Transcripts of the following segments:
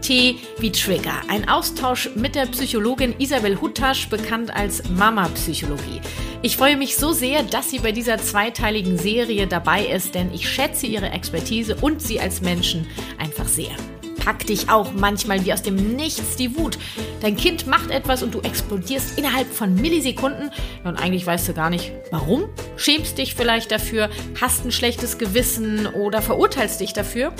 T wie Trigger. Ein Austausch mit der Psychologin Isabel Huttasch, bekannt als Mama Psychologie. Ich freue mich so sehr, dass sie bei dieser zweiteiligen Serie dabei ist, denn ich schätze ihre Expertise und sie als Menschen einfach sehr. Pack dich auch manchmal wie aus dem Nichts die Wut. Dein Kind macht etwas und du explodierst innerhalb von Millisekunden. Und eigentlich weißt du gar nicht, warum. Schämst dich vielleicht dafür, hast ein schlechtes Gewissen oder verurteilst dich dafür.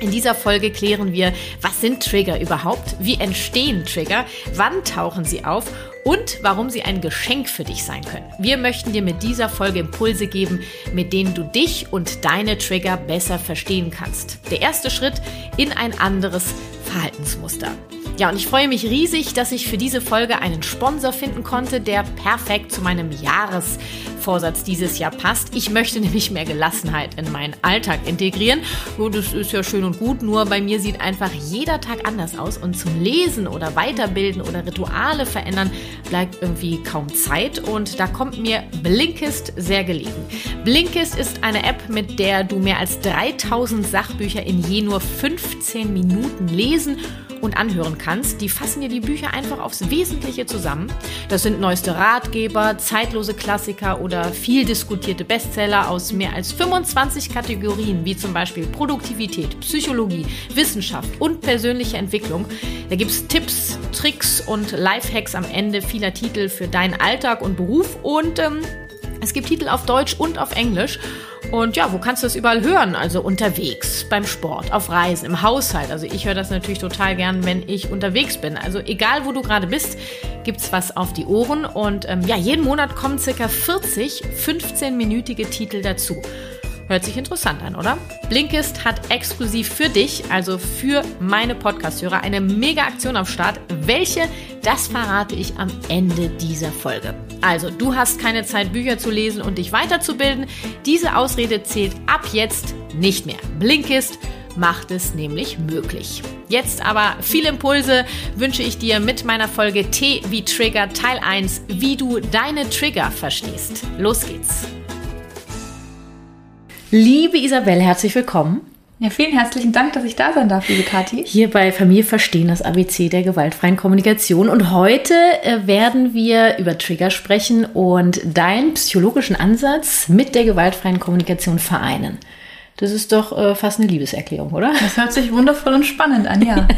In dieser Folge klären wir, was sind Trigger überhaupt? Wie entstehen Trigger? Wann tauchen sie auf? Und warum sie ein Geschenk für dich sein können. Wir möchten dir mit dieser Folge Impulse geben, mit denen du dich und deine Trigger besser verstehen kannst. Der erste Schritt in ein anderes Verhaltensmuster. Ja, und ich freue mich riesig, dass ich für diese Folge einen Sponsor finden konnte, der perfekt zu meinem Jahresvorsatz dieses Jahr passt. Ich möchte nämlich mehr Gelassenheit in meinen Alltag integrieren. Und das ist ja schön und gut, nur bei mir sieht einfach jeder Tag anders aus und zum Lesen oder Weiterbilden oder Rituale verändern bleibt irgendwie kaum Zeit und da kommt mir Blinkist sehr gelegen. Blinkist ist eine App, mit der du mehr als 3000 Sachbücher in je nur 15 Minuten lesen und anhören kannst. Die fassen dir die Bücher einfach aufs Wesentliche zusammen. Das sind neueste Ratgeber, zeitlose Klassiker oder viel diskutierte Bestseller aus mehr als 25 Kategorien, wie zum Beispiel Produktivität, Psychologie, Wissenschaft und persönliche Entwicklung. Da gibt es Tipps, Tricks und Lifehacks am Ende vieler Titel für deinen Alltag und Beruf und ähm, es gibt Titel auf Deutsch und auf Englisch. Und ja, wo kannst du das überall hören? Also unterwegs, beim Sport, auf Reisen, im Haushalt. Also ich höre das natürlich total gern, wenn ich unterwegs bin. Also egal, wo du gerade bist, gibt's was auf die Ohren. Und ähm, ja, jeden Monat kommen circa 40 15-minütige Titel dazu. Hört sich interessant an, oder? Blinkist hat exklusiv für dich, also für meine Podcast-Hörer, eine Mega-Aktion am Start. Welche, das verrate ich am Ende dieser Folge. Also, du hast keine Zeit, Bücher zu lesen und dich weiterzubilden. Diese Ausrede zählt ab jetzt nicht mehr. Blinkist macht es nämlich möglich. Jetzt aber viele Impulse wünsche ich dir mit meiner Folge T wie Trigger Teil 1, wie du deine Trigger verstehst. Los geht's! Liebe Isabel, herzlich willkommen. Ja, vielen herzlichen Dank, dass ich da sein darf, liebe Kathi. Hier bei Familie Verstehen, das ABC der gewaltfreien Kommunikation. Und heute äh, werden wir über Trigger sprechen und deinen psychologischen Ansatz mit der gewaltfreien Kommunikation vereinen. Das ist doch äh, fast eine Liebeserklärung, oder? Das hört sich wundervoll und spannend an, ja.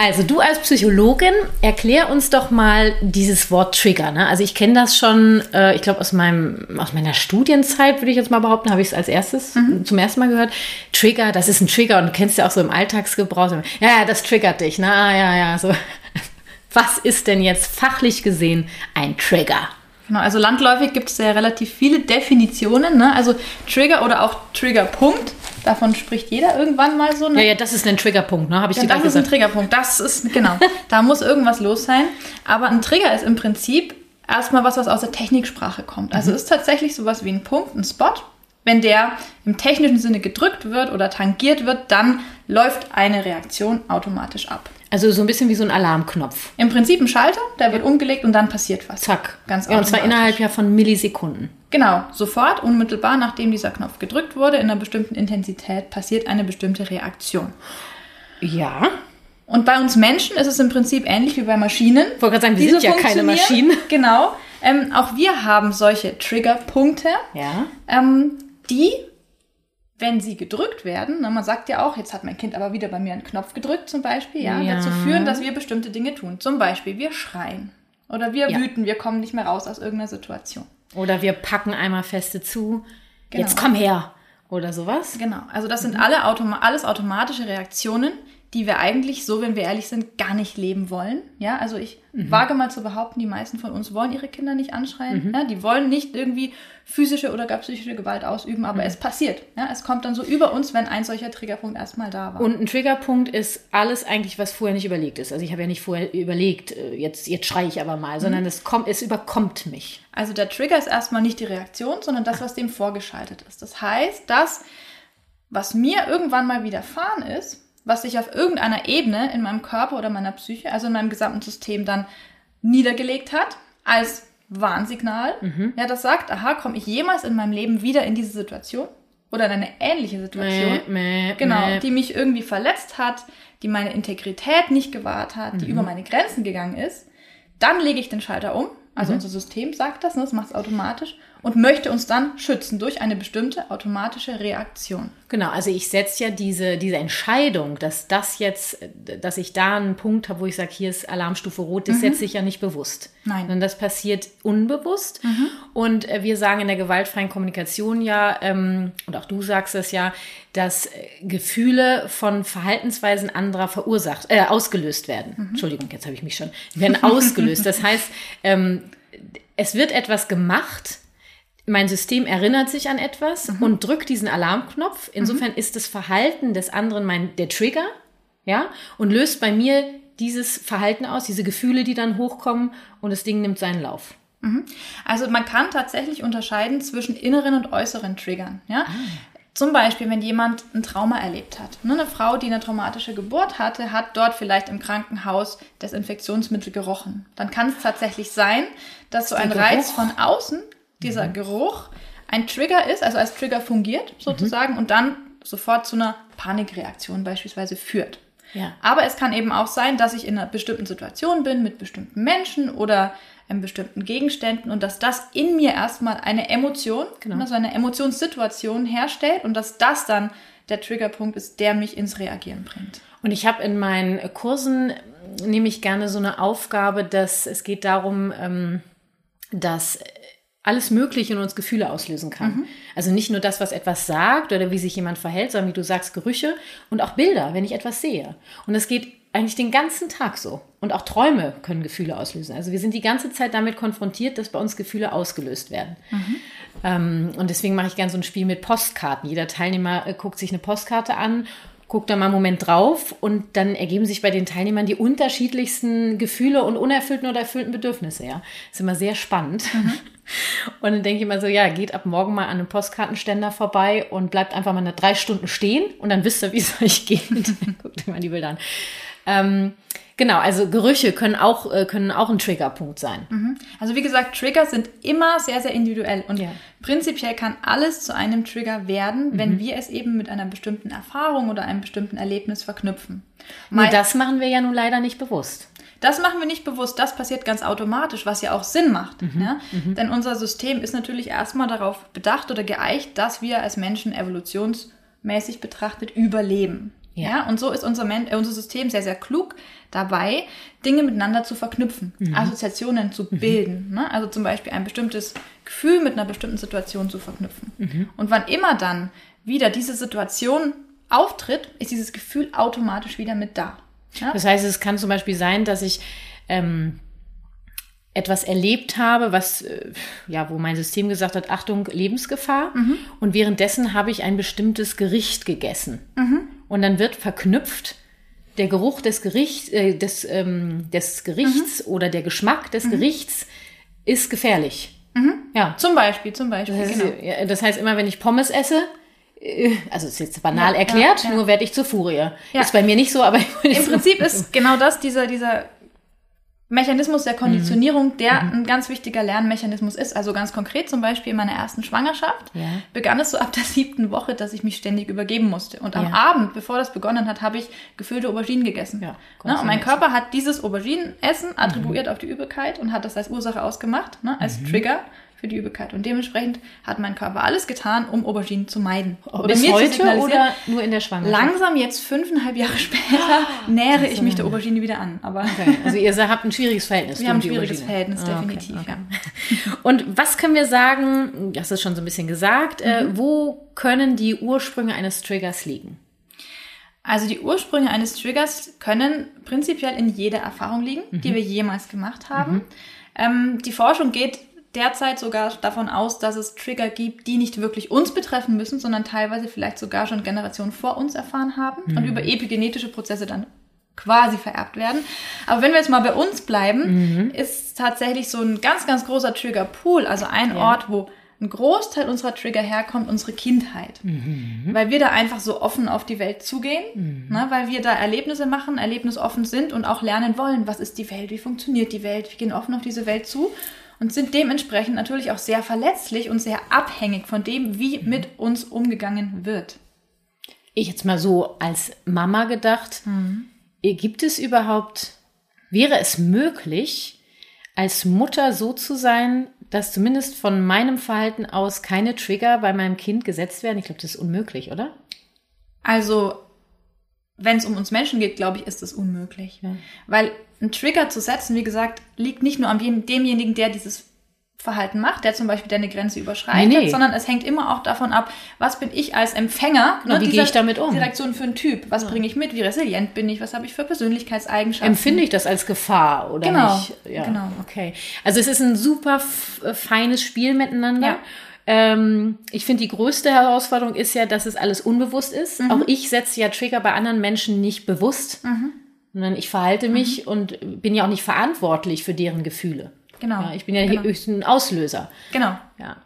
Also du als Psychologin, erklär uns doch mal dieses Wort Trigger. Ne? Also ich kenne das schon, äh, ich glaube aus meinem aus meiner Studienzeit würde ich jetzt mal behaupten, habe ich es als erstes mhm. zum ersten Mal gehört. Trigger, das ist ein Trigger und du kennst ja auch so im Alltagsgebrauch. Ja, ja, das triggert dich. Na ne? ja, ja, so. Was ist denn jetzt fachlich gesehen ein Trigger? Genau, also landläufig gibt es ja relativ viele Definitionen. Ne? Also Trigger oder auch Triggerpunkt, davon spricht jeder irgendwann mal so. Ne? Ja, ja, das ist ein Triggerpunkt, ne? Habe ich ja, dir Das ist gesagt. ein Triggerpunkt, das ist, genau. da muss irgendwas los sein. Aber ein Trigger ist im Prinzip erstmal was, was aus der Techniksprache kommt. Also mhm. ist tatsächlich sowas wie ein Punkt, ein Spot. Wenn der im technischen Sinne gedrückt wird oder tangiert wird, dann läuft eine Reaktion automatisch ab. Also so ein bisschen wie so ein Alarmknopf. Im Prinzip ein Schalter, der wird umgelegt und dann passiert was. Zack. Ganz Ja, und zwar innerhalb ja von Millisekunden. Genau, sofort, unmittelbar nachdem dieser Knopf gedrückt wurde, in einer bestimmten Intensität passiert eine bestimmte Reaktion. Ja. Und bei uns Menschen ist es im Prinzip ähnlich wie bei Maschinen. Ich wollte gerade sagen, wir sind ja keine Maschinen. Genau. Ähm, auch wir haben solche Triggerpunkte, ja. ähm, die wenn sie gedrückt werden, ne, man sagt ja auch, jetzt hat mein Kind aber wieder bei mir einen Knopf gedrückt zum Beispiel, ja, ja. dazu führen, dass wir bestimmte Dinge tun. Zum Beispiel, wir schreien oder wir ja. wüten, wir kommen nicht mehr raus aus irgendeiner Situation. Oder wir packen einmal feste zu, genau. jetzt komm her oder sowas. Genau, also das sind alle Automa alles automatische Reaktionen, die wir eigentlich so, wenn wir ehrlich sind, gar nicht leben wollen. Ja, also ich mhm. wage mal zu behaupten, die meisten von uns wollen ihre Kinder nicht anschreien. Mhm. Ja, die wollen nicht irgendwie physische oder gar psychische Gewalt ausüben, aber mhm. es passiert. Ja, es kommt dann so über uns, wenn ein solcher Triggerpunkt erstmal da war. Und ein Triggerpunkt ist alles eigentlich, was vorher nicht überlegt ist. Also ich habe ja nicht vorher überlegt, äh, jetzt, jetzt schreie ich aber mal, sondern mhm. es kommt, es überkommt mich. Also der Trigger ist erstmal nicht die Reaktion, sondern das, was dem vorgeschaltet ist. Das heißt, dass was mir irgendwann mal widerfahren ist, was sich auf irgendeiner Ebene in meinem Körper oder meiner Psyche, also in meinem gesamten System dann niedergelegt hat, als Warnsignal, mhm. ja, das sagt, aha, komme ich jemals in meinem Leben wieder in diese Situation oder in eine ähnliche Situation, mäh, mäh, genau, mäh. die mich irgendwie verletzt hat, die meine Integrität nicht gewahrt hat, mhm. die über meine Grenzen gegangen ist, dann lege ich den Schalter um, also mhm. unser System sagt das, ne, das macht es automatisch und möchte uns dann schützen durch eine bestimmte automatische Reaktion. Genau, also ich setze ja diese, diese Entscheidung, dass das jetzt, dass ich da einen Punkt habe, wo ich sage, hier ist Alarmstufe Rot, das mhm. setze ich ja nicht bewusst. Nein. Sondern das passiert unbewusst. Mhm. Und äh, wir sagen in der gewaltfreien Kommunikation ja, ähm, und auch du sagst es ja, dass äh, Gefühle von Verhaltensweisen anderer verursacht, äh, ausgelöst werden. Mhm. Entschuldigung, jetzt habe ich mich schon, werden ausgelöst. das heißt, ähm, es wird etwas gemacht, mein System erinnert sich an etwas mhm. und drückt diesen Alarmknopf. Insofern mhm. ist das Verhalten des anderen mein, der Trigger, ja, und löst bei mir dieses Verhalten aus, diese Gefühle, die dann hochkommen und das Ding nimmt seinen Lauf. Mhm. Also man kann tatsächlich unterscheiden zwischen inneren und äußeren Triggern, ja. Ah. Zum Beispiel, wenn jemand ein Trauma erlebt hat. Ne, eine Frau, die eine traumatische Geburt hatte, hat dort vielleicht im Krankenhaus Desinfektionsmittel gerochen. Dann kann es tatsächlich sein, dass so ein Reiz von außen dieser mhm. Geruch ein Trigger ist, also als Trigger fungiert sozusagen mhm. und dann sofort zu einer Panikreaktion beispielsweise führt. Ja. Aber es kann eben auch sein, dass ich in einer bestimmten Situation bin mit bestimmten Menschen oder in bestimmten Gegenständen und dass das in mir erstmal eine Emotion, genau. also eine Emotionssituation herstellt und dass das dann der Triggerpunkt ist, der mich ins Reagieren bringt. Und ich habe in meinen Kursen nehme ich gerne so eine Aufgabe, dass es geht darum, ähm, dass alles Mögliche in uns Gefühle auslösen kann. Mhm. Also nicht nur das, was etwas sagt oder wie sich jemand verhält, sondern wie du sagst, Gerüche und auch Bilder, wenn ich etwas sehe. Und das geht eigentlich den ganzen Tag so. Und auch Träume können Gefühle auslösen. Also wir sind die ganze Zeit damit konfrontiert, dass bei uns Gefühle ausgelöst werden. Mhm. Ähm, und deswegen mache ich gerne so ein Spiel mit Postkarten. Jeder Teilnehmer äh, guckt sich eine Postkarte an guckt da mal einen Moment drauf und dann ergeben sich bei den Teilnehmern die unterschiedlichsten Gefühle und unerfüllten oder erfüllten Bedürfnisse. Ja, ist immer sehr spannend. Mhm. Und dann denke ich immer so, ja, geht ab morgen mal an einem Postkartenständer vorbei und bleibt einfach mal eine drei Stunden stehen und dann wisst ihr, wie es euch geht. Guckt euch mal die Bilder an. Ähm, genau, also Gerüche können auch, äh, können auch ein Triggerpunkt sein. Mhm. Also wie gesagt, Trigger sind immer sehr, sehr individuell und ja. prinzipiell kann alles zu einem Trigger werden, wenn mhm. wir es eben mit einer bestimmten Erfahrung oder einem bestimmten Erlebnis verknüpfen. Nur das machen wir ja nun leider nicht bewusst. Das machen wir nicht bewusst, das passiert ganz automatisch, was ja auch Sinn macht. Mhm, ja? Mhm. Denn unser System ist natürlich erstmal darauf bedacht oder geeicht, dass wir als Menschen evolutionsmäßig betrachtet überleben. Ja. ja. und so ist unser, Men äh, unser System sehr, sehr klug dabei, Dinge miteinander zu verknüpfen, mhm. Assoziationen zu mhm. bilden. Ne? Also zum Beispiel ein bestimmtes Gefühl mit einer bestimmten Situation zu verknüpfen. Mhm. Und wann immer dann wieder diese Situation auftritt, ist dieses Gefühl automatisch wieder mit da. Ja? Das heißt, es kann zum Beispiel sein, dass ich ähm, etwas erlebt habe, was äh, ja, wo mein System gesagt hat, Achtung, Lebensgefahr. Mhm. Und währenddessen habe ich ein bestimmtes Gericht gegessen. Und dann wird verknüpft der Geruch des Gerichts, äh, des, ähm, des Gerichts mhm. oder der Geschmack des mhm. Gerichts ist gefährlich. Mhm. Ja. Zum Beispiel, zum Beispiel. Das heißt, genau. das heißt, immer wenn ich Pommes esse, äh, also ist jetzt banal ja, erklärt, ja, ja. nur werde ich zur Furie. Ist bei mir nicht so, aber im Prinzip ist genau das dieser dieser Mechanismus der Konditionierung, mhm. der mhm. ein ganz wichtiger Lernmechanismus ist. Also ganz konkret zum Beispiel in meiner ersten Schwangerschaft begann es so ab der siebten Woche, dass ich mich ständig übergeben musste. Und am Abend, bevor das begonnen hat, habe ich gefüllte Auberginen gegessen. Ja, ne? Und mein Körper hat dieses Auberginenessen attribuiert mhm. auf die Übelkeit und hat das als Ursache ausgemacht, ne? als mhm. Trigger für die Übelkeit. Und dementsprechend hat mein Körper alles getan, um Auberginen zu meiden. Oder Bis heute oder nur in der Schwangerschaft? Langsam, jetzt fünfeinhalb Jahre später, ah, nähere ich mich der Aubergine wieder an. Aber okay. Also ihr habt ein schwieriges Verhältnis. Wir haben ein schwieriges Verhältnis, ah, definitiv. Okay, okay. Ja. Und was können wir sagen, das ist schon so ein bisschen gesagt, äh, mhm. äh, wo können die Ursprünge eines Triggers liegen? Also die Ursprünge eines Triggers können prinzipiell in jeder Erfahrung liegen, Mhm. die wir jemals gemacht haben. Ähm, die Forschung geht derzeit sogar davon aus, dass es Trigger gibt, die nicht wirklich uns betreffen müssen, sondern teilweise vielleicht sogar schon Generationen vor uns erfahren haben und Mhm. über epigenetische Prozesse dann quasi vererbt werden. Aber wenn wir jetzt mal bei uns bleiben, Mhm. ist tatsächlich so ein ganz, ganz großer Trigger-Pool, also ein Ort, wo ein Großteil unserer Trigger herkommt, unsere Kindheit. Weil wir da einfach so offen auf die Welt zugehen, ne, weil wir da Erlebnisse machen, erlebnisoffen sind und auch lernen wollen, was ist die Welt, wie funktioniert die Welt, wir gehen offen auf diese Welt zu und sind dementsprechend natürlich auch sehr verletzlich und sehr abhängig von dem, wie mit uns umgegangen wird. Ich jetzt mal so als Mama gedacht, äh, gibt es überhaupt, wäre es möglich, als Mutter so zu sein, dass zumindest von meinem Verhalten aus keine Trigger bei meinem Kind gesetzt werden? Ich glaube, das ist unmöglich, oder? Also, wenn es um uns Menschen geht, glaube ich, ist das unmöglich. Ja. Weil ein Trigger zu setzen, wie gesagt, liegt nicht nur an dem- demjenigen, der dieses Verhalten macht, der zum Beispiel deine Grenze überschreitet, Nee, nee. sondern es hängt immer auch davon ab, was bin ich als Empfänger, Genau, wie gehe ich damit um? Direktion für einen Typ, was bringe ich mit, wie resilient bin ich, was habe ich für Persönlichkeitseigenschaften. Empfinde ich das als Gefahr oder Genau, nicht? Ja, genau. Okay. Also es ist ein super äh, feines Spiel miteinander. Ja. Ähm, ich finde, die größte Herausforderung ist ja, dass es alles unbewusst ist. Mhm. Auch ich setze ja Trigger bei anderen Menschen nicht bewusst, sondern ich verhalte mich Mhm. und bin ja auch nicht verantwortlich für deren Gefühle. Genau. Ja, ich bin ja genau. höchstens ein Auslöser. Genau. Ja.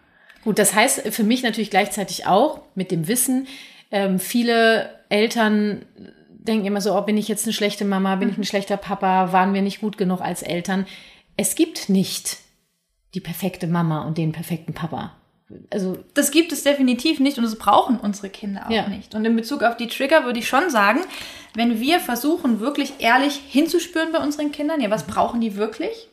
Gut, das heißt für mich natürlich gleichzeitig auch mit dem Wissen, ähm, viele Eltern denken immer so, oh, bin ich jetzt eine schlechte Mama, bin ich ein schlechter Papa, waren wir nicht gut genug als Eltern. Es gibt nicht die perfekte Mama und den perfekten Papa. Also Das gibt es definitiv nicht und das brauchen unsere Kinder auch Ja. nicht. Und in Bezug auf die Trigger würde ich schon sagen, wenn wir versuchen, wirklich ehrlich hinzuspüren bei unseren Kindern, ja, was brauchen die wirklich?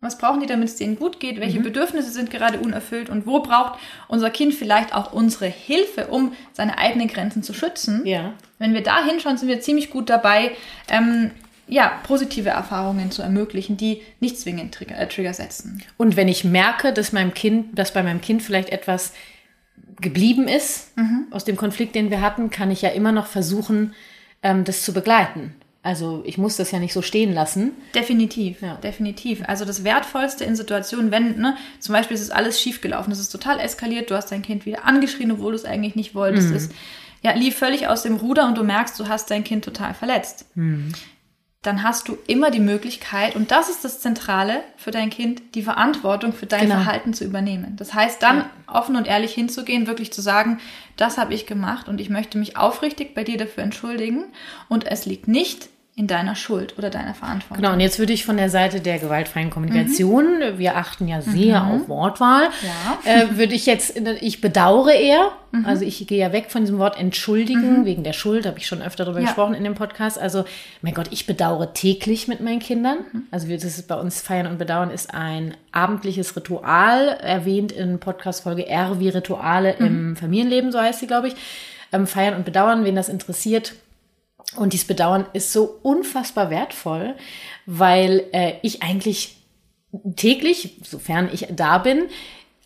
Was brauchen die, damit es denen gut geht? Welche Mhm. Bedürfnisse sind gerade unerfüllt? Und wo braucht unser Kind vielleicht auch unsere Hilfe, um seine eigenen Grenzen zu schützen? ja. Wenn wir da hinschauen, sind wir ziemlich gut dabei, ähm, ja, positive Erfahrungen zu ermöglichen, die nicht zwingend Trigger, äh, Trigger setzen. Und wenn ich merke, dass meinem Kind, dass bei meinem Kind vielleicht etwas geblieben ist aus dem Konflikt, den wir hatten, kann ich ja immer noch versuchen, ähm, das zu begleiten. Also ich muss das ja nicht so stehen lassen. Definitiv, Ja. definitiv. Also das Wertvollste in Situationen, wenn, ne, zum Beispiel ist es alles schiefgelaufen, es ist total eskaliert, du hast dein Kind wieder angeschrien, obwohl du es eigentlich nicht wolltest, Mhm. es ja, lief völlig aus dem Ruder und du merkst, du hast dein Kind total verletzt. Mhm. Dann hast du immer die Möglichkeit, und das ist das Zentrale für dein Kind, die Verantwortung für dein Genau. Verhalten zu übernehmen. Das heißt, dann Ja. offen und ehrlich hinzugehen, wirklich zu sagen, das habe ich gemacht und ich möchte mich aufrichtig bei dir dafür entschuldigen und es liegt nicht in deiner Schuld oder deiner Verantwortung. Genau, und jetzt würde ich von der Seite der gewaltfreien Kommunikation, wir achten ja sehr auf Wortwahl, Ja. äh, würde ich jetzt, ich bedauere eher, also ich gehe ja weg von diesem Wort entschuldigen, wegen der Schuld, habe ich schon öfter darüber Ja. gesprochen in dem Podcast. Also, mein Gott, ich bedauere täglich mit meinen Kindern. Also wir, das bei uns Feiern und Bedauern ist ein abendliches Ritual, erwähnt in Podcast-Folge R wie Rituale im Familienleben, so heißt sie, glaube ich. Ähm, Feiern und Bedauern, wen das interessiert, und dieses Bedauern ist so unfassbar wertvoll, weil äh, ich eigentlich täglich, sofern ich da bin,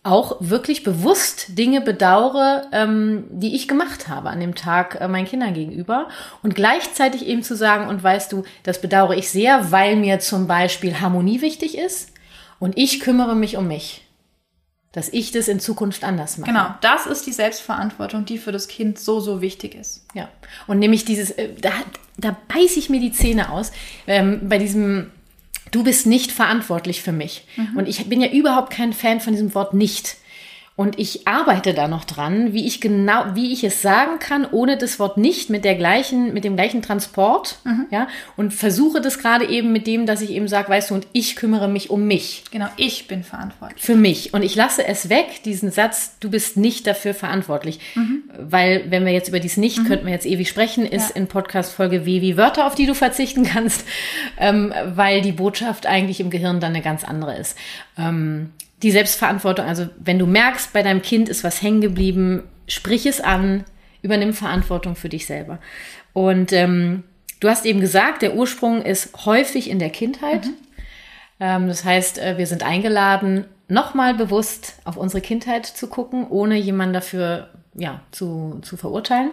auch wirklich bewusst Dinge bedauere, ähm, die ich gemacht habe an dem Tag äh, meinen Kindern gegenüber. Und gleichzeitig eben zu sagen, und weißt du, das bedauere ich sehr, weil mir zum Beispiel Harmonie wichtig ist und ich kümmere mich um mich. Dass ich das in Zukunft anders mache. Genau, das ist die Selbstverantwortung, die für das Kind so, so wichtig ist. Ja, und nämlich dieses, äh, da, da beiß ich mir die Zähne aus, ähm, bei diesem, du bist nicht verantwortlich für mich. Und ich bin ja überhaupt kein Fan von diesem Wort nicht. Und ich arbeite da noch dran, wie ich genau, wie ich es sagen kann, ohne das Wort nicht mit der gleichen, mit dem gleichen Transport, ja, und versuche das gerade eben mit dem, dass ich eben sage, weißt du, und ich kümmere mich um mich Genau, ich bin verantwortlich. für mich. Und ich lasse es weg, diesen Satz, du bist nicht dafür verantwortlich. Weil, wenn wir jetzt über dies nicht, könnten wir jetzt ewig sprechen, ist Ja. in Podcast-Folge W wie Wörter, auf die du verzichten kannst, ähm, weil die Botschaft eigentlich im Gehirn dann eine ganz andere ist. Ähm, die Selbstverantwortung, also wenn du merkst, bei deinem Kind ist was hängen geblieben, sprich es an, übernimm Verantwortung für dich selber. Und ähm, du hast eben gesagt, der Ursprung ist häufig in der Kindheit. Ähm, das heißt, äh, wir sind eingeladen, nochmal bewusst auf unsere Kindheit zu gucken, ohne jemanden dafür ja, zu, zu verurteilen.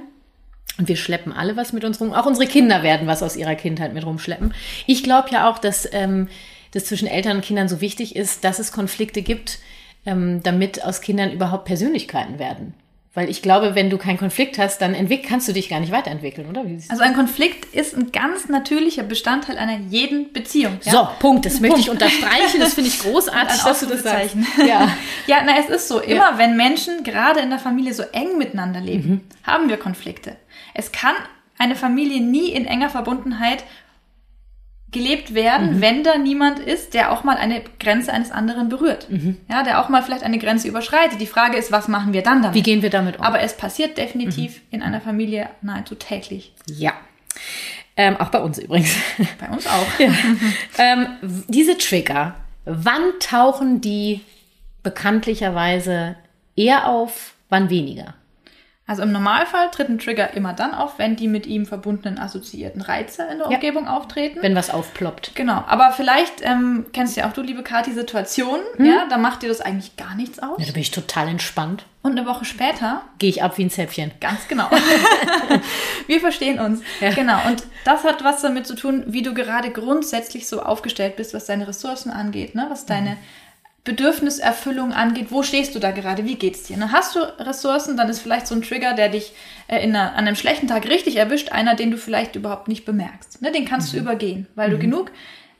Und wir schleppen alle was mit uns rum. Auch unsere Kinder werden was aus ihrer Kindheit mit rumschleppen. Ich glaube ja auch, dass ähm, das zwischen Eltern und Kindern so wichtig ist, dass es Konflikte gibt, ähm, damit aus Kindern überhaupt Persönlichkeiten werden. Weil ich glaube, wenn du keinen Konflikt hast, dann kannst du dich gar nicht weiterentwickeln, oder? also ein Konflikt ist ein ganz natürlicher Bestandteil einer jeden Beziehung. Ja? So, Punkt. Das möchte ich unterstreichen. Das finde ich großartig, dass du das sagst. Ja. ja, na, es ist so. Immer ja. wenn Menschen gerade in der Familie so eng miteinander leben, mhm. haben wir Konflikte. Es kann eine Familie nie in enger Verbundenheit gelebt werden, mhm. wenn da niemand ist, der auch mal eine Grenze eines anderen berührt. Mhm. Ja, der auch mal vielleicht eine Grenze überschreitet. Die Frage ist, was machen wir dann damit? Wie gehen wir damit um? Aber es passiert definitiv mhm. in einer Familie nahezu täglich. Ja. Ähm, auch bei uns übrigens. Bei uns auch. Ja. ähm, diese Trigger, wann tauchen die bekanntlicherweise eher auf, wann weniger? Also im Normalfall tritt ein Trigger immer dann auf, wenn die mit ihm verbundenen assoziierten Reize in der ja. Umgebung auftreten. Wenn was aufploppt. Genau. Aber vielleicht ähm, kennst du ja auch du, liebe Kathi, Situationen, hm? ja, da macht dir das eigentlich gar nichts aus. Ja, da bin ich total entspannt. Und eine Woche später gehe ich ab wie ein Zäpfchen. Ganz genau. Wir verstehen uns. Ja. Genau. Und das hat was damit zu tun, wie du gerade grundsätzlich so aufgestellt bist, was deine Ressourcen angeht, ne? was deine mhm Bedürfniserfüllung angeht, wo stehst du da gerade, wie geht's dir? Ne? Hast du Ressourcen, dann ist vielleicht so ein Trigger, der dich äh, in einer, an einem schlechten Tag richtig erwischt, einer, den du vielleicht überhaupt nicht bemerkst. Ne? Den kannst mhm. du übergehen, weil mhm. du genug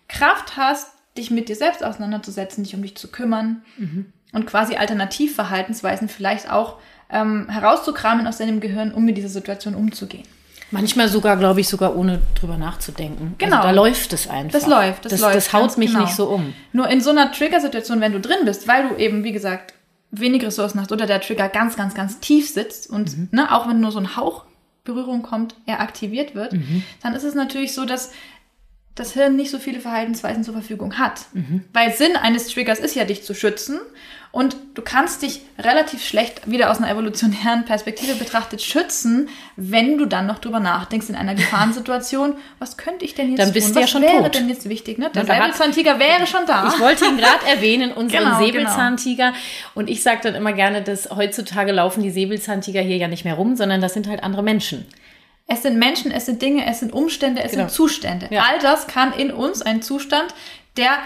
Kraft hast, dich mit dir selbst auseinanderzusetzen, dich um dich zu kümmern mhm. und quasi Alternativverhaltensweisen vielleicht auch ähm, herauszukramen aus deinem Gehirn, um mit dieser Situation umzugehen. Manchmal sogar, glaube ich, sogar ohne drüber nachzudenken. Also genau. Also da läuft es einfach. Das läuft, das, das läuft. Das haut mich genau. nicht so um. Nur in so einer Trigger-Situation, wenn du drin bist, weil du eben, wie gesagt, wenig Ressourcen hast oder der Trigger ganz, ganz, ganz tief sitzt und mhm. ne, auch wenn nur so ein Hauch Berührung kommt, er aktiviert wird, mhm. dann ist es natürlich so, dass das Hirn nicht so viele Verhaltensweisen zur Verfügung hat. Mhm. Weil Sinn eines Triggers ist ja, dich zu schützen. Und du kannst dich relativ schlecht wieder aus einer evolutionären Perspektive betrachtet schützen, wenn du dann noch drüber nachdenkst in einer Gefahrensituation, was könnte ich denn jetzt dann bist tun? Du ja was schon wäre tot. denn jetzt wichtig? Ne? Der Säbelzahntiger wäre schon da. Ich wollte ihn gerade erwähnen, unseren genau, Säbelzahntiger. Genau. Und ich sage dann immer gerne, dass heutzutage laufen die Säbelzahntiger hier ja nicht mehr rum, sondern das sind halt andere Menschen. Es sind Menschen, es sind Dinge, es sind Umstände, es genau. sind Zustände. Ja. All das kann in uns ein Zustand der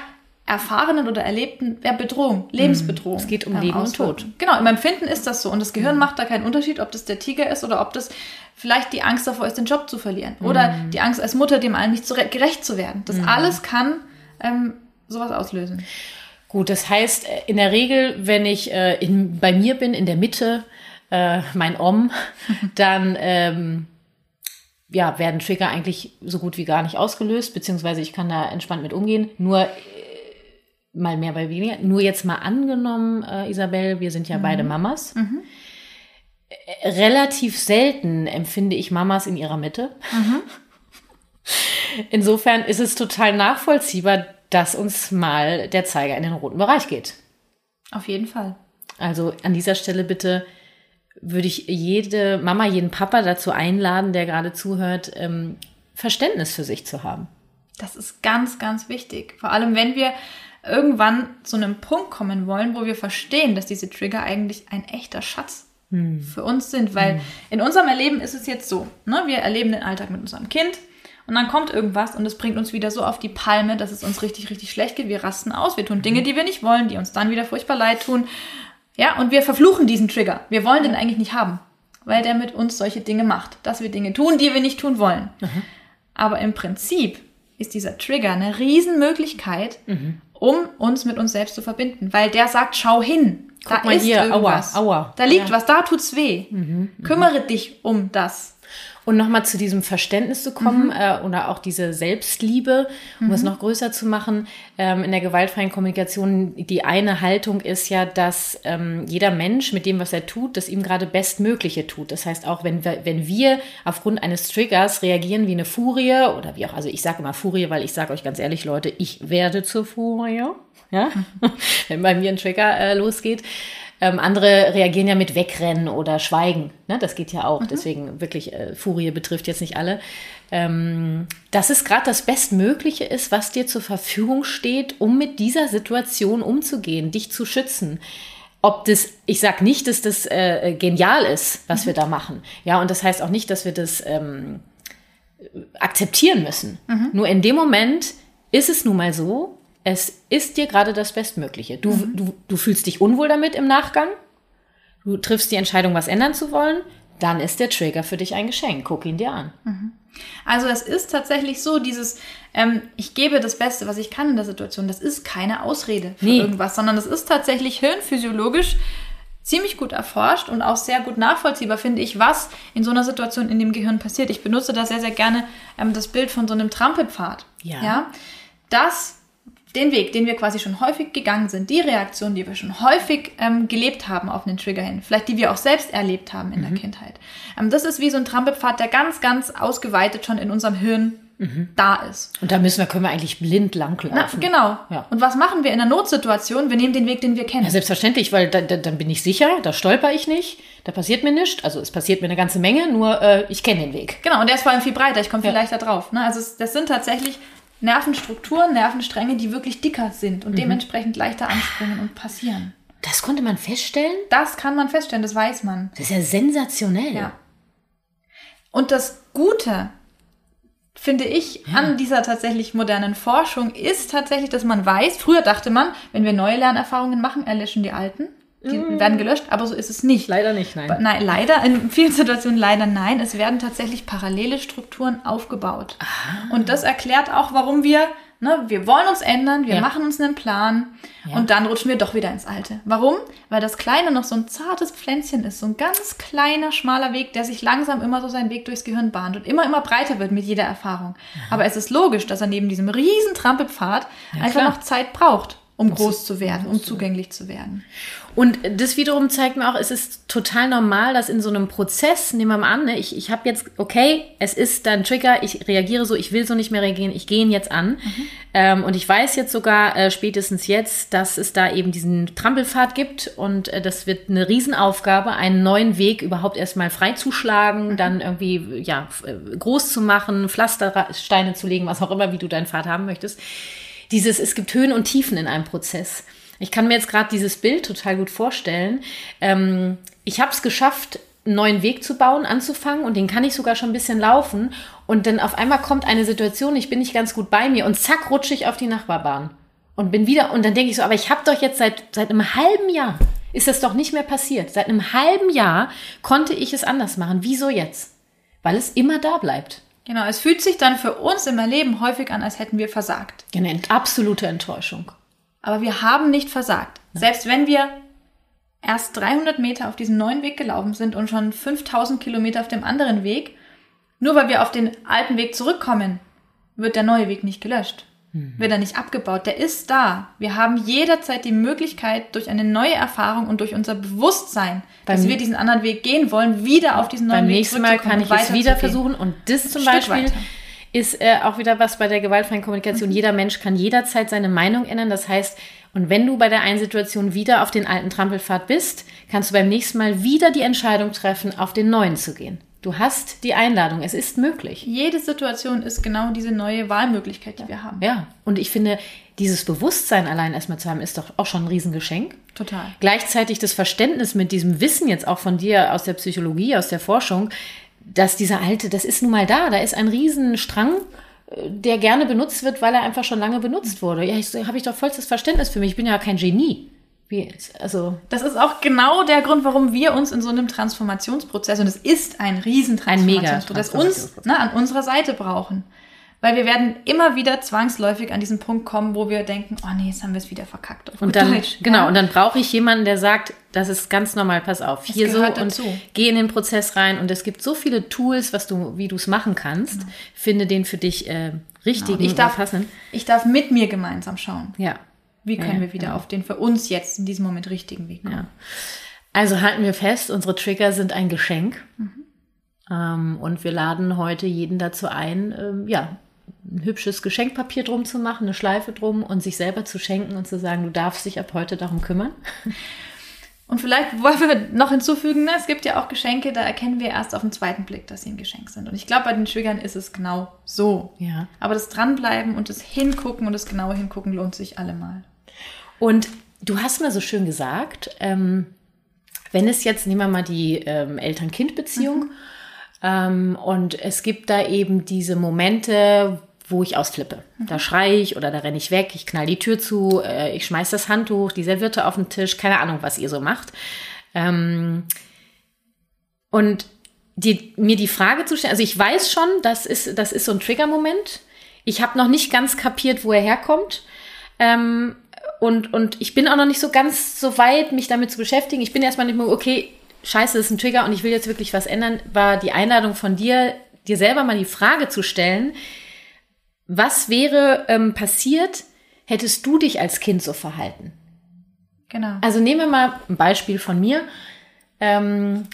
erfahrenen oder erlebten ja, Bedrohung, Lebensbedrohung. Es geht um Leben und Tod. Genau, im Empfinden ist das so. Und das Gehirn mhm. macht da keinen Unterschied, ob das der Tiger ist oder ob das vielleicht die Angst davor ist, den Job zu verlieren. Oder mhm. die Angst als Mutter, dem allen nicht gerecht zu werden. Das mhm. alles kann ähm, sowas auslösen. Gut, das heißt, äh, in der Regel, wenn ich äh, in, bei mir bin, in der Mitte, äh, mein Om, dann ähm, ja, werden Trigger eigentlich so gut wie gar nicht ausgelöst, beziehungsweise ich kann da entspannt mit umgehen. Nur mal mehr, bei weniger. Nur jetzt mal angenommen, äh, Isabel, wir sind ja mhm. beide Mamas. Mhm. Äh, relativ selten empfinde ich Mamas in ihrer Mitte. Mhm. Insofern ist es total nachvollziehbar, dass uns mal der Zeiger in den roten Bereich geht. Auf jeden Fall. Also an dieser Stelle bitte würde ich jede Mama, jeden Papa dazu einladen, der gerade zuhört, ähm, Verständnis für sich zu haben. Das ist ganz, ganz wichtig. Vor allem, wenn wir irgendwann zu einem Punkt kommen wollen, wo wir verstehen, dass diese Trigger eigentlich ein echter Schatz hm. für uns sind. Weil hm. in unserem Erleben ist es jetzt so, ne? wir erleben den Alltag mit unserem Kind und dann kommt irgendwas und es bringt uns wieder so auf die Palme, dass es uns richtig, richtig schlecht geht. Wir rasten aus, wir tun Dinge, die wir nicht wollen, die uns dann wieder furchtbar leid tun. Ja, und wir verfluchen diesen Trigger. Wir wollen den eigentlich nicht haben, weil der mit uns solche Dinge macht, dass wir Dinge tun, die wir nicht tun wollen. Mhm. Aber im Prinzip ist dieser Trigger eine Riesenmöglichkeit, mhm um uns mit uns selbst zu verbinden. Weil der sagt, schau hin. Guck da ist hier, irgendwas. Aua, aua. Da liegt ja. was, da tut's weh. Mhm, Kümmere dich um das. Und nochmal zu diesem Verständnis zu kommen mhm. äh, oder auch diese Selbstliebe, um mhm. es noch größer zu machen. Ähm, in der gewaltfreien Kommunikation, die eine Haltung ist ja, dass ähm, jeder Mensch mit dem, was er tut, das ihm gerade Bestmögliche tut. Das heißt auch, wenn wir, wenn wir aufgrund eines Triggers reagieren wie eine Furie oder wie auch, also ich sage immer Furie, weil ich sage euch ganz ehrlich, Leute, ich werde zur Furie, ja, wenn bei mir ein Trigger äh, losgeht ähm, andere reagieren ja mit Wegrennen oder Schweigen. Ne? Das geht ja auch. Mhm. Deswegen wirklich, äh, Furie betrifft jetzt nicht alle. Ähm, dass es gerade das Bestmögliche ist, was dir zur Verfügung steht, um mit dieser Situation umzugehen, dich zu schützen. ob das, ich sag nicht, dass das äh, genial ist, was mhm. wir da machen. Ja, und das heißt auch nicht, dass wir das ähm, akzeptieren müssen. Mhm. Nur in dem Moment ist es nun mal so, es ist dir gerade das Bestmögliche. Du, mhm. du, du fühlst dich unwohl damit im Nachgang. Du triffst die Entscheidung, was ändern zu wollen. Dann ist der Trigger für dich ein Geschenk. Guck ihn dir an. Mhm. Also es ist tatsächlich so, dieses, ähm, ich gebe das Beste, was ich kann in der Situation, das ist keine Ausrede für nee. irgendwas, sondern das ist tatsächlich hirnphysiologisch ziemlich gut erforscht und auch sehr gut nachvollziehbar, finde ich, was in so einer Situation in dem Gehirn passiert. Ich benutze da sehr, sehr gerne ähm, das Bild von so einem Trampelpfad. Ja. ja. Das den Weg, den wir quasi schon häufig gegangen sind, die Reaktion, die wir schon häufig ähm, gelebt haben auf einen Trigger hin, vielleicht die wir auch selbst erlebt haben in mhm. der Kindheit. Ähm, das ist wie so ein Trampelpfad, der ganz, ganz ausgeweitet schon in unserem Hirn mhm. da ist. Und da müssen wir, können wir eigentlich blind langlaufen. Na, genau. Ja. Und was machen wir in einer Notsituation? Wir nehmen den Weg, den wir kennen. Ja, selbstverständlich, weil da, da, dann bin ich sicher, da stolper ich nicht, da passiert mir nichts. Also es passiert mir eine ganze Menge, nur äh, ich kenne den Weg. Genau, und der ist vor allem viel breiter, ich komme viel ja. leichter drauf. Ne? Also es, das sind tatsächlich Nervenstrukturen, Nervenstränge, die wirklich dicker sind und mhm. dementsprechend leichter anspringen und passieren. Das konnte man feststellen? Das kann man feststellen, das weiß man. Das ist ja sensationell. Ja. Und das Gute, finde ich, ja. an dieser tatsächlich modernen Forschung ist tatsächlich, dass man weiß, früher dachte man, wenn wir neue Lernerfahrungen machen, erlöschen die alten. Die mm. werden gelöscht, aber so ist es nicht. Leider nicht, nein. Nein, leider, in vielen Situationen leider nein. Es werden tatsächlich parallele Strukturen aufgebaut. Ah. Und das erklärt auch, warum wir, ne, wir wollen uns ändern, wir ja. machen uns einen Plan ja. und dann rutschen wir doch wieder ins Alte. Warum? Weil das Kleine noch so ein zartes Pflänzchen ist, so ein ganz kleiner, schmaler Weg, der sich langsam immer so seinen Weg durchs Gehirn bahnt und immer, immer breiter wird mit jeder Erfahrung. Ja. Aber es ist logisch, dass er neben diesem riesen Trampelpfad einfach noch Zeit braucht um groß zu werden, um zugänglich zu werden. Und das wiederum zeigt mir auch, es ist total normal, dass in so einem Prozess, nehmen wir mal an, ne, ich, ich habe jetzt, okay, es ist dann Trigger, ich reagiere so, ich will so nicht mehr reagieren, ich gehe ihn jetzt an. Mhm. Ähm, und ich weiß jetzt sogar äh, spätestens jetzt, dass es da eben diesen Trampelpfad gibt und äh, das wird eine Riesenaufgabe, einen neuen Weg überhaupt erstmal freizuschlagen, mhm. dann irgendwie ja äh, groß zu machen, Pflastersteine zu legen, was auch immer, wie du deinen Pfad haben möchtest dieses, es gibt Höhen und Tiefen in einem Prozess. Ich kann mir jetzt gerade dieses Bild total gut vorstellen. Ähm, ich habe es geschafft, einen neuen Weg zu bauen, anzufangen und den kann ich sogar schon ein bisschen laufen. Und dann auf einmal kommt eine Situation, ich bin nicht ganz gut bei mir und zack, rutsche ich auf die Nachbarbahn. Und bin wieder, und dann denke ich so, aber ich habe doch jetzt seit, seit einem halben Jahr, ist das doch nicht mehr passiert. Seit einem halben Jahr konnte ich es anders machen. Wieso jetzt? Weil es immer da bleibt. Genau, es fühlt sich dann für uns im Erleben häufig an, als hätten wir versagt. Genau, absolute Enttäuschung. Aber wir haben nicht versagt. Ja. Selbst wenn wir erst 300 Meter auf diesem neuen Weg gelaufen sind und schon 5000 Kilometer auf dem anderen Weg, nur weil wir auf den alten Weg zurückkommen, wird der neue Weg nicht gelöscht mhm. wird er nicht abgebaut. Der ist da. Wir haben jederzeit die Möglichkeit, durch eine neue Erfahrung und durch unser Bewusstsein, beim dass wir diesen anderen Weg gehen wollen, wieder auf diesen neuen beim Weg nächsten Mal kann ich es wieder versuchen. Und das zum Beispiel weiter. ist äh, auch wieder was bei der gewaltfreien Kommunikation. Mhm. Jeder Mensch kann jederzeit seine Meinung ändern. Das heißt, und wenn du bei der einen Situation wieder auf den alten Trampelpfad bist, kannst du beim nächsten Mal wieder die Entscheidung treffen, auf den neuen zu gehen. Du hast die Einladung, es ist möglich. Jede Situation ist genau diese neue Wahlmöglichkeit, die ja. wir haben. Ja, und ich finde, dieses Bewusstsein allein erstmal zu haben, ist doch auch schon ein Riesengeschenk. Total. Gleichzeitig das Verständnis mit diesem Wissen jetzt auch von dir aus der Psychologie, aus der Forschung, dass dieser alte, das ist nun mal da, da ist ein Riesenstrang, äh, der gerne benutzt wird, weil er einfach schon lange benutzt wurde. Ja, ich, habe ich doch vollstes Verständnis für mich. Ich bin ja kein Genie. Wie, also das ist auch genau der Grund, warum wir uns in so einem Transformationsprozess, und es ist ein Riesentransformationsprozess, uns ne, an unserer Seite brauchen. Weil wir werden immer wieder zwangsläufig an diesen Punkt kommen, wo wir denken, oh nee, jetzt haben wir es wieder verkackt. und dann, Deutsch, genau, ja? und dann brauche ich jemanden, der sagt, das ist ganz normal, pass auf, hier so dazu. und geh in den Prozess rein. Und es gibt so viele Tools, was du, wie du es machen kannst. Genau. Finde den für dich äh, richtigen genau. ich darf, Ich darf mit mir gemeinsam schauen. Ja. Wie können ja, wir wieder ja. auf den für uns jetzt in diesem Moment richtigen Weg kommen? Ja. Also halten wir fest, unsere Trigger sind ein Geschenk. Mhm. Ähm, und wir laden heute jeden dazu ein, ähm, ja, ein hübsches Geschenkpapier drum zu machen, eine Schleife drum und sich selber zu schenken und zu sagen, du darfst dich ab heute darum kümmern. Und vielleicht wollen wir noch hinzufügen, ne, es gibt ja auch Geschenke, da erkennen wir erst auf den zweiten Blick, dass sie ein Geschenk sind. Und ich glaube, bei den Triggern ist es genau so. Ja. Aber das Dranbleiben und das Hingucken und das genaue Hingucken lohnt sich allemal. Und du hast mal so schön gesagt, ähm, wenn es jetzt, nehmen wir mal die ähm, Eltern-Kind-Beziehung, mhm. ähm, und es gibt da eben diese Momente, wo ich ausflippe. Mhm. Da schreie ich oder da renne ich weg, ich knall die Tür zu, äh, ich schmeiß das Handtuch, die Serviette auf den Tisch, keine Ahnung, was ihr so macht. Ähm, und die, mir die Frage zu stellen, also ich weiß schon, das ist, das ist so ein Trigger-Moment. Ich habe noch nicht ganz kapiert, wo er herkommt. Ähm, und, und ich bin auch noch nicht so ganz so weit, mich damit zu beschäftigen. Ich bin erstmal nicht mehr, okay, scheiße, das ist ein Trigger und ich will jetzt wirklich was ändern, war die Einladung von dir, dir selber mal die Frage zu stellen, was wäre ähm, passiert, hättest du dich als Kind so verhalten? Genau. Also nehmen wir mal ein Beispiel von mir. Ähm,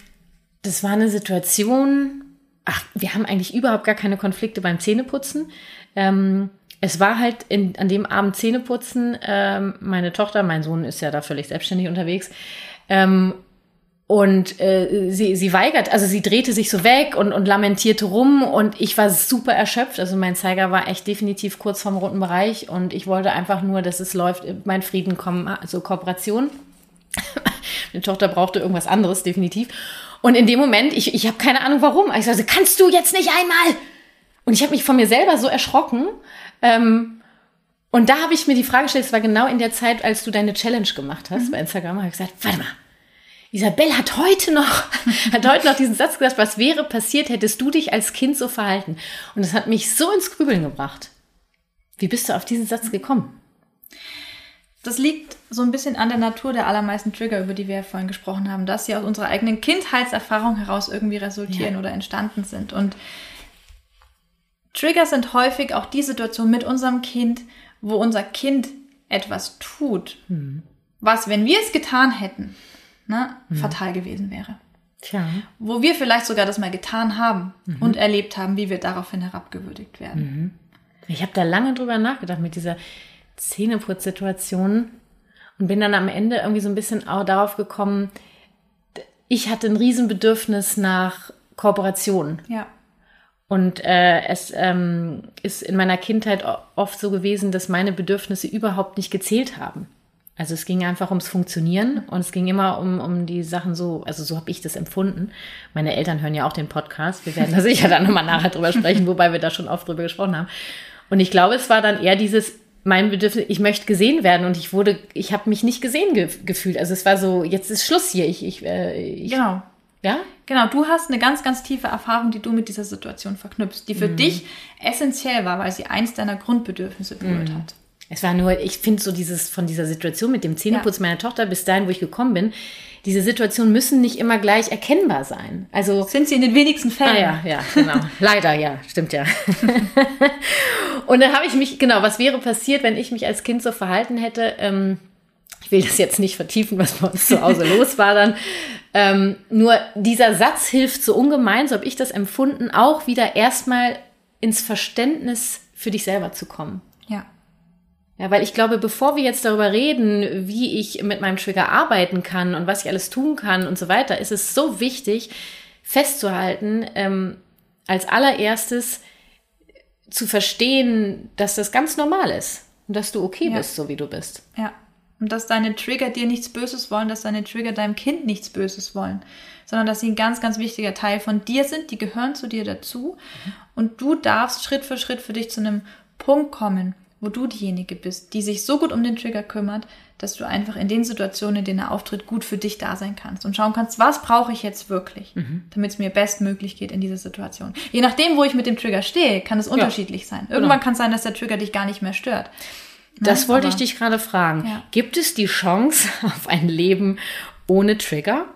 das war eine Situation, ach, wir haben eigentlich überhaupt gar keine Konflikte beim Zähneputzen. Ähm, es war halt in, an dem Abend Zähneputzen. Ähm, meine Tochter, mein Sohn ist ja da völlig selbstständig unterwegs. Ähm, und äh, sie, sie weigert, also sie drehte sich so weg und, und lamentierte rum und ich war super erschöpft. Also mein Zeiger war echt definitiv kurz vorm roten Bereich und ich wollte einfach nur, dass es läuft, mein Frieden kommen, also Kooperation. Meine Tochter brauchte irgendwas anderes, definitiv. Und in dem Moment, ich, ich habe keine Ahnung warum, ich sagte, kannst du jetzt nicht einmal? Und ich habe mich von mir selber so erschrocken. Ähm, und da habe ich mir die Frage gestellt, es war genau in der Zeit, als du deine Challenge gemacht hast mhm. bei Instagram, habe ich gesagt, warte mal, Isabel hat heute noch, hat heute noch diesen Satz gesagt, was wäre passiert, hättest du dich als Kind so verhalten? Und das hat mich so ins Grübeln gebracht. Wie bist du auf diesen Satz gekommen? Das liegt so ein bisschen an der Natur der allermeisten Trigger, über die wir ja vorhin gesprochen haben, dass sie aus unserer eigenen Kindheitserfahrung heraus irgendwie resultieren ja. oder entstanden sind. Und Trigger sind häufig auch die Situation mit unserem Kind, wo unser Kind etwas tut, mhm. was, wenn wir es getan hätten, ne, mhm. fatal gewesen wäre. Tja. Wo wir vielleicht sogar das mal getan haben mhm. und erlebt haben, wie wir daraufhin herabgewürdigt werden. Mhm. Ich habe da lange drüber nachgedacht mit dieser Zähneputzsituation und bin dann am Ende irgendwie so ein bisschen auch darauf gekommen, ich hatte ein Riesenbedürfnis nach Kooperation. Ja. Und äh, es ähm, ist in meiner Kindheit oft so gewesen, dass meine Bedürfnisse überhaupt nicht gezählt haben. Also es ging einfach ums Funktionieren und es ging immer um, um die Sachen so, also so habe ich das empfunden. Meine Eltern hören ja auch den Podcast. Wir werden da sicher dann nochmal nachher drüber sprechen, wobei wir da schon oft drüber gesprochen haben. Und ich glaube, es war dann eher dieses, mein Bedürfnis, ich möchte gesehen werden und ich wurde, ich habe mich nicht gesehen ge gefühlt. Also es war so, jetzt ist Schluss hier. Ich, ich, äh, ich genau. Ja? Genau, du hast eine ganz, ganz tiefe Erfahrung, die du mit dieser Situation verknüpfst, die für mhm. dich essentiell war, weil sie eins deiner Grundbedürfnisse berührt mhm. hat. Es war nur, ich finde so dieses von dieser Situation mit dem Zähneputz ja. meiner Tochter bis dahin, wo ich gekommen bin, diese Situationen müssen nicht immer gleich erkennbar sein. Also sind sie in den wenigsten Fällen. Ah, ja, ja, genau. Leider, ja, stimmt ja. und dann habe ich mich, genau, was wäre passiert, wenn ich mich als Kind so verhalten hätte? Ähm, ich will das jetzt nicht vertiefen, was bei uns zu Hause los war dann. Ähm, nur dieser Satz hilft so ungemein, so habe ich das empfunden, auch wieder erstmal ins Verständnis für dich selber zu kommen. Ja. Ja, weil ich glaube, bevor wir jetzt darüber reden, wie ich mit meinem Trigger arbeiten kann und was ich alles tun kann und so weiter, ist es so wichtig, festzuhalten, ähm, als allererstes zu verstehen, dass das ganz normal ist und dass du okay ja. bist, so wie du bist. Ja. Und dass deine Trigger dir nichts Böses wollen, dass deine Trigger deinem Kind nichts Böses wollen, sondern dass sie ein ganz, ganz wichtiger Teil von dir sind, die gehören zu dir dazu. Und du darfst Schritt für Schritt für dich zu einem Punkt kommen, wo du diejenige bist, die sich so gut um den Trigger kümmert, dass du einfach in den Situationen, in denen er auftritt, gut für dich da sein kannst und schauen kannst, was brauche ich jetzt wirklich, mhm. damit es mir bestmöglich geht in dieser Situation. Je nachdem, wo ich mit dem Trigger stehe, kann es unterschiedlich ja. sein. Irgendwann genau. kann es sein, dass der Trigger dich gar nicht mehr stört. Das Nein, wollte ich dich gerade fragen. Ja. Gibt es die Chance auf ein Leben ohne Trigger?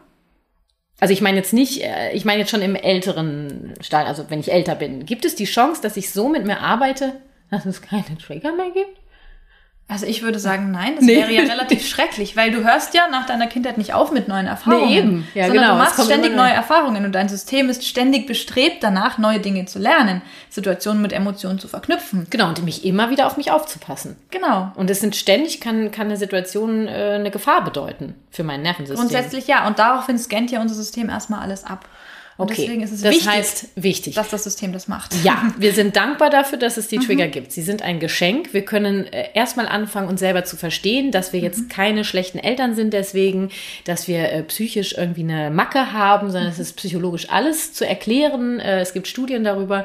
Also ich meine jetzt nicht, äh, ich meine jetzt schon im älteren Stall, also wenn ich älter bin. Gibt es die Chance, dass ich so mit mir arbeite, dass es keine Trigger mehr gibt? Also ich würde sagen, nein, das nee. wäre ja relativ schrecklich, weil du hörst ja nach deiner Kindheit nicht auf mit neuen Erfahrungen. Nee, eben. Ja, sondern genau. du machst ständig neue Erfahrungen und dein System ist ständig bestrebt danach, neue Dinge zu lernen, Situationen mit Emotionen zu verknüpfen. Genau, und mich immer wieder auf mich aufzupassen. Genau. Und es sind ständig, kann, kann eine Situation äh, eine Gefahr bedeuten für mein Nervensystem. Grundsätzlich ja, und daraufhin scannt ja unser System erstmal alles ab. Und Okay, deswegen ist es das wichtig, heißt wichtig. dass das System das macht. Ja, wir sind dankbar dafür, dass es die Trigger gibt. Sie sind ein Geschenk. Wir können äh, erstmal anfangen, uns selber zu verstehen, dass wir jetzt keine schlechten Eltern sind deswegen, dass wir äh, psychisch irgendwie eine Macke haben, sondern es ist psychologisch alles zu erklären. Äh, es gibt Studien darüber.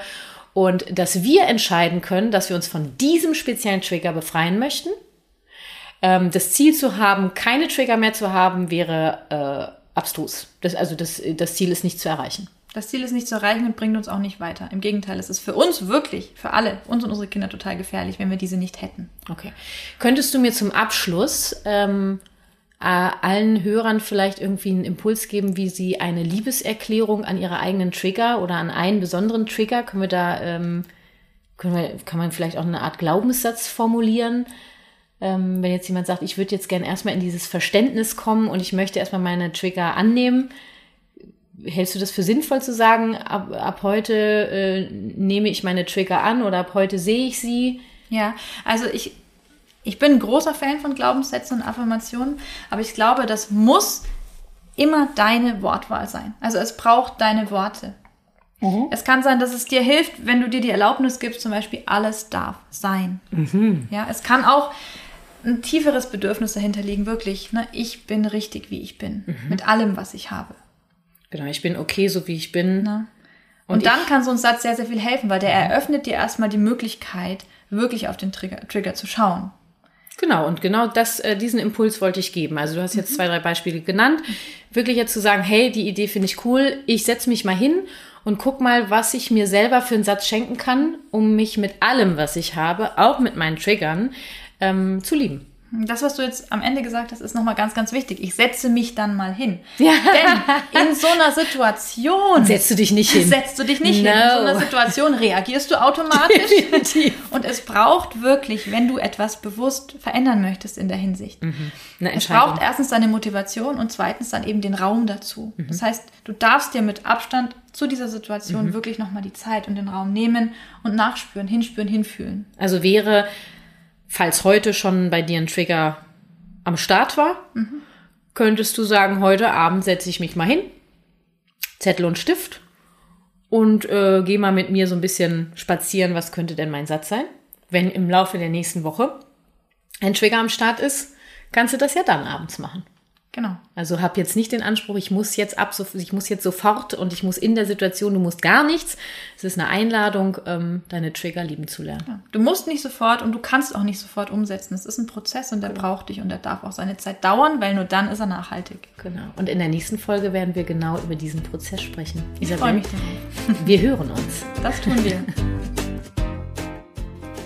Und dass wir entscheiden können, dass wir uns von diesem speziellen Trigger befreien möchten. Ähm, das Ziel zu haben, keine Trigger mehr zu haben, wäre äh, abstrus. Das, also das, das Ziel ist nicht zu erreichen. Das Ziel ist nicht zu erreichen und bringt uns auch nicht weiter. Im Gegenteil, es ist für uns wirklich, für alle, uns und unsere Kinder total gefährlich, wenn wir diese nicht hätten. Okay. Könntest du mir zum Abschluss ähm, äh, allen Hörern vielleicht irgendwie einen Impuls geben, wie sie eine Liebeserklärung an ihre eigenen Trigger oder an einen besonderen Trigger, können wir da, ähm, können wir, kann man vielleicht auch eine Art Glaubenssatz formulieren? Ähm, wenn jetzt jemand sagt, ich würde jetzt gerne erstmal in dieses Verständnis kommen und ich möchte erstmal meine Trigger annehmen, hältst du das für sinnvoll zu sagen, ab, ab heute äh, nehme ich meine Trigger an oder ab heute sehe ich sie? Ja, also ich, ich bin ein großer Fan von Glaubenssätzen und Affirmationen, aber ich glaube, das muss immer deine Wortwahl sein. Also es braucht deine Worte. Es kann sein, dass es dir hilft, wenn du dir die Erlaubnis gibst, zum Beispiel, alles darf sein. Ja, es kann auch ein tieferes Bedürfnis dahinter liegen, wirklich. Ne? Ich bin richtig, wie ich bin, mit allem, was ich habe. Genau, ich bin okay, so wie ich bin. Ne? Und, Und dann ich- kann so ein Satz sehr, sehr viel helfen, weil der eröffnet dir erstmal die Möglichkeit, wirklich auf den Trigger, Trigger zu schauen. Genau, und genau das, äh, diesen Impuls wollte ich geben. Also du hast jetzt zwei, drei Beispiele genannt. Wirklich jetzt zu sagen, hey, die Idee finde ich cool, ich setze mich mal hin und guck mal, was ich mir selber für einen Satz schenken kann, um mich mit allem, was ich habe, auch mit meinen Triggern, ähm, zu lieben. Das, was du jetzt am Ende gesagt hast, ist nochmal ganz, ganz wichtig. Ich setze mich dann mal hin. Ja. Denn in so einer Situation Setzt du dich nicht hin. setzt du dich nicht hin. In so No. einer Situation reagierst du automatisch. Definitiv. Und es braucht wirklich, wenn du etwas bewusst verändern möchtest in der Hinsicht. Eine Es braucht erstens deine Motivation und zweitens dann eben den Raum dazu. Mhm. Das heißt, du darfst dir mit Abstand zu dieser Situation Mhm. wirklich nochmal die Zeit und den Raum nehmen und nachspüren, hinspüren, hinfühlen. Also wäre, falls heute schon bei dir ein Trigger am Start war, könntest du sagen, heute Abend setze ich mich mal hin, Zettel und Stift und äh, gehe mal mit mir so ein bisschen spazieren, was könnte denn mein Satz sein? Wenn im Laufe der nächsten Woche ein Trigger am Start ist, kannst du das ja dann abends machen. Genau. Also hab jetzt nicht den Anspruch, ich muss jetzt ab, so- ich muss jetzt sofort und ich muss in der Situation, du musst gar nichts. Es ist eine Einladung, ähm, deine Trigger lieben zu lernen. Ja. Du musst nicht sofort und du kannst auch nicht sofort umsetzen. Es ist ein Prozess und der braucht dich und der darf auch seine Zeit dauern, weil nur dann ist er nachhaltig. Genau. Und in der nächsten Folge werden wir genau über diesen Prozess sprechen. Ich freue mich darauf. Wir hören uns. Das tun wir.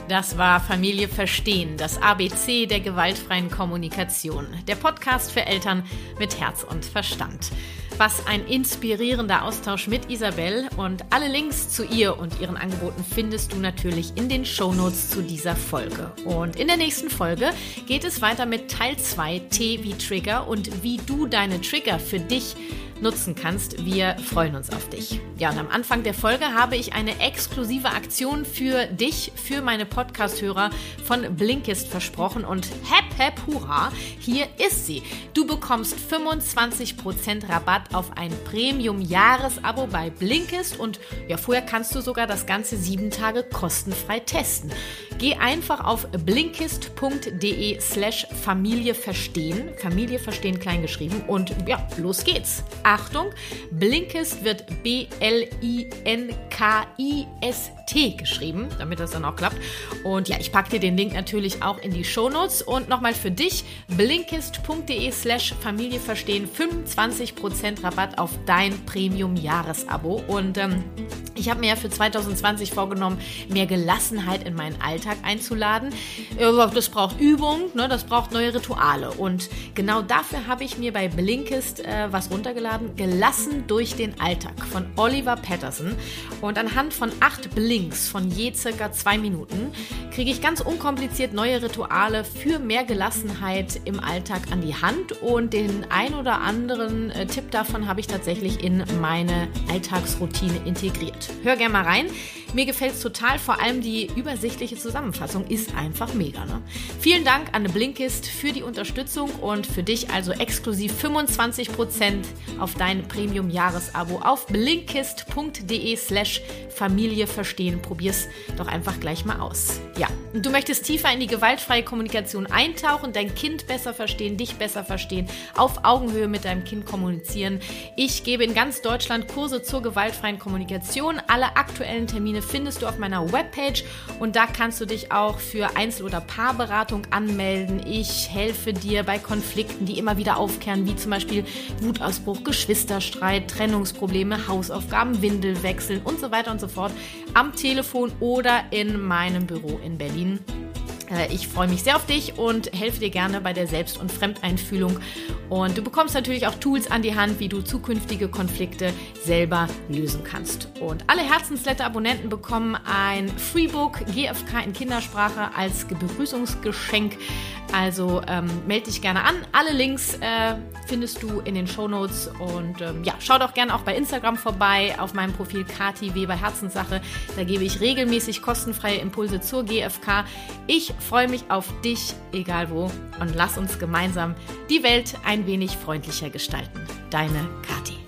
Das war Familie Verstehen, das ABC der gewaltfreien Kommunikation. Der Podcast für Eltern mit Herz und Verstand. Was ein inspirierender Austausch mit Isabel und alle Links zu ihr und ihren Angeboten findest du natürlich in den Shownotes zu dieser Folge. Und in der nächsten Folge geht es weiter mit Teil 2 T wie Trigger und wie du deine Trigger für dich nutzen kannst. Wir freuen uns auf dich. Ja, und am Anfang der Folge habe ich eine exklusive Aktion für dich, für meine Podcast-Hörer von Blinkist versprochen und hep, hep, hurra, hier ist sie. Du bekommst 25% Rabatt auf ein Premium-Jahresabo bei Blinkist und ja, vorher kannst du sogar das ganze sieben Tage kostenfrei testen. Geh einfach auf blinkist.de slash Familie verstehen, Familie verstehen klein geschrieben und ja, los geht's. Achtung, Blinkist wird B-L-I-N-K-I-S-T geschrieben, damit das dann auch klappt. Und ja, ich packe dir den Link natürlich auch in die Shownotes und nochmal für dich, blinkist.de slash Familie verstehen, 25% Rabatt auf dein Premium-Jahresabo. Und ähm, ich habe mir ja für 2020 vorgenommen, mehr Gelassenheit in meinen Alltag einzuladen. Das braucht Übung, ne, das braucht neue Rituale. Und genau dafür habe ich mir bei Blinkist äh, was runtergeladen. Gelassen durch den Alltag von Oliver Patterson. Und anhand von acht Blinks von je circa zwei Minuten kriege ich ganz unkompliziert neue Rituale für mehr Gelassenheit im Alltag an die Hand. Und den ein oder anderen äh, Tipp davon habe ich tatsächlich in meine Alltagsroutine integriert. Hör gerne mal rein. Mir gefällt es total, vor allem die übersichtliche Zusammenfassung ist einfach mega. Ne? Vielen Dank an Blinkist für die Unterstützung und für dich also exklusiv 25% auf dein Premium-Jahresabo auf blinkist.de slash Familie verstehen. Probier's doch einfach gleich mal aus. Ja, du möchtest tiefer in die gewaltfreie Kommunikation eintauchen, dein Kind besser verstehen, dich besser verstehen, auf Augenhöhe mit deinem Kind kommunizieren. Ich gebe in ganz Deutschland Kurse zur gewaltfreien Kommunikation. Alle aktuellen Termine findest du auf meiner Webpage und da kannst du dich auch für Einzel- oder Paarberatung anmelden. Ich helfe dir bei Konflikten, die immer wieder aufkehren, wie zum Beispiel Wutausbruch, Geschwisterstreit, Trennungsprobleme, Hausaufgaben, Windelwechseln und so weiter und so fort am Telefon oder in meinem Büro in Berlin. Äh, ich freue mich sehr auf dich und helfe dir gerne bei der Selbst- und Fremdeinfühlung. Und du bekommst natürlich auch Tools an die Hand, wie du zukünftige Konflikte selber lösen kannst. Und alle Herzensletter-Abonnenten bekommen ein Freebook GFK in Kindersprache als Begrüßungsgeschenk. Also ähm, melde dich gerne an. Alle Links äh, findest du in den Show Notes. Und ähm, ja, schau doch gerne auch bei Instagram vorbei auf meinem Profil Kati Weber Herzenssache. Da gebe ich regelmäßig kostenfreie Impulse zur GFK. Ich freue mich auf dich, egal wo. Und lass uns gemeinsam die Welt ein wenig freundlicher gestalten. Deine Kati.